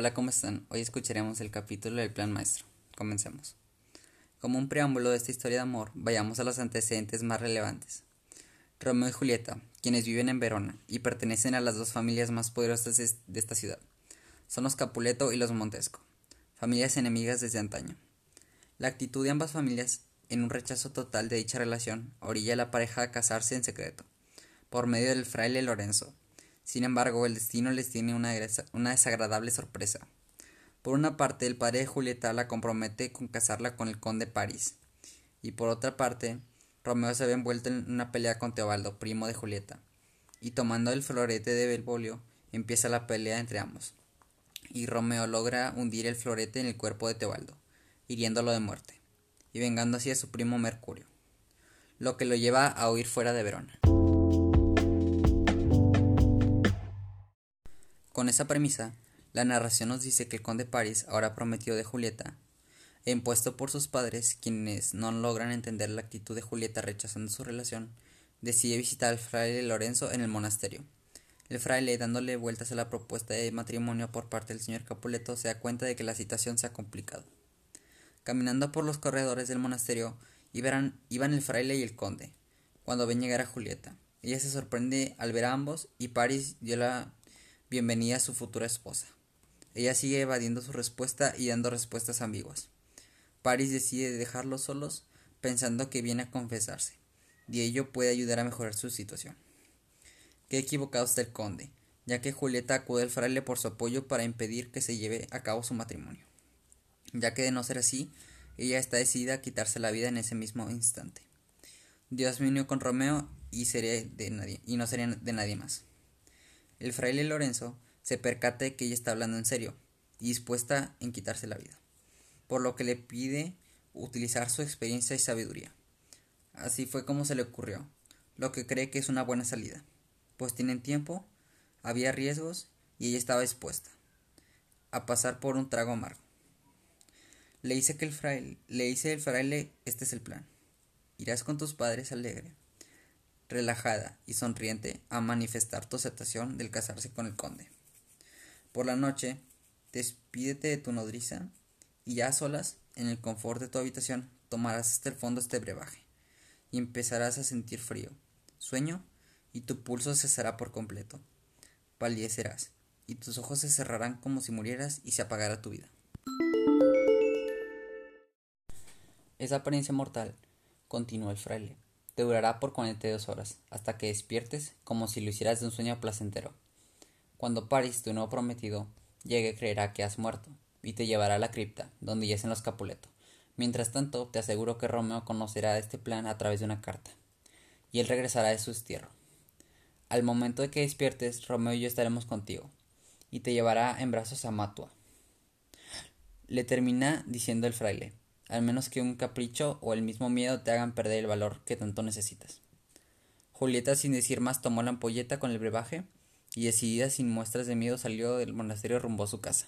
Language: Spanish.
Hola, ¿cómo están? Hoy escucharemos el capítulo del Plan Maestro. Comencemos. Como un preámbulo de esta historia de amor, vayamos a los antecedentes más relevantes. Romeo y Julieta, quienes viven en Verona y pertenecen a las dos familias más poderosas de esta ciudad, son los Capuleto y los Montesco, familias enemigas desde antaño. La actitud de ambas familias, en un rechazo total de dicha relación, orilla a la pareja a casarse en secreto, por medio del fraile Lorenzo, sin embargo, el destino les tiene una, desagradable sorpresa. Por una parte, el padre de Julieta la compromete con casarla con el conde París, y por otra parte, Romeo se ve envuelto en una pelea con Teobaldo, primo de Julieta, y tomando el florete de Belvolio, empieza la pelea entre ambos, y Romeo logra hundir el florete en el cuerpo de Teobaldo, hiriéndolo de muerte, y vengando así a su primo Mercurio, lo que lo lleva a huir fuera de Verona. Con esa premisa, la narración nos dice que el conde París, ahora prometido de Julieta, e impuesto por sus padres, quienes no logran entender la actitud de Julieta rechazando su relación, decide visitar al fraile Lorenzo en el monasterio. El fraile, dándole vueltas a la propuesta de matrimonio por parte del señor Capuleto, se da cuenta de que la situación se ha complicado. Caminando por los corredores del monasterio, iban, iban el fraile y el conde, cuando ven llegar a Julieta. Ella se sorprende al ver a ambos y París dio la bienvenida a su futura esposa. Ella sigue evadiendo su respuesta y dando respuestas ambiguas. Paris decide dejarlos solos pensando que viene a confesarse, y ello puede ayudar a mejorar su situación. Qué equivocado está el conde, ya que Julieta acude al fraile por su apoyo para impedir que se lleve a cabo su matrimonio, ya que de no ser así, ella está decidida a quitarse la vida en ese mismo instante. Dios me unió con Romeo y, seré de nadie, y no sería de nadie más. El fraile Lorenzo se percata de que ella está hablando en serio y dispuesta en quitarse la vida, por lo que le pide utilizar su experiencia y sabiduría. Así fue como se le ocurrió, lo que cree que es una buena salida, pues tienen tiempo, había riesgos y ella estaba dispuesta a pasar por un trago amargo. Le dice que el fraile, le dice el fraile, este es el plan. Irás con tus padres alegre relajada y sonriente a manifestar tu aceptación del casarse con el conde. Por la noche, despídete de tu nodriza y ya a solas, en el confort de tu habitación, tomarás hasta el fondo este brebaje y empezarás a sentir frío, sueño y tu pulso cesará por completo. Palidecerás y tus ojos se cerrarán como si murieras y se apagara tu vida. Esa apariencia mortal, continuó el fraile, te durará por 42 horas, hasta que despiertes como si lo hicieras de un sueño placentero. Cuando Paris, tu nuevo prometido, llegue creerá que has muerto, y te llevará a la cripta, donde yacen los Capuleto. Mientras tanto, te aseguro que Romeo conocerá este plan a través de una carta, y él regresará de su destierro. Al momento de que despiertes, Romeo y yo estaremos contigo, y te llevará en brazos a Matua. Le termina diciendo el fraile, al menos que un capricho o el mismo miedo te hagan perder el valor que tanto necesitas. Julieta, sin decir más, tomó la ampolleta con el brebaje y decidida sin muestras de miedo salió del monasterio rumbo a su casa.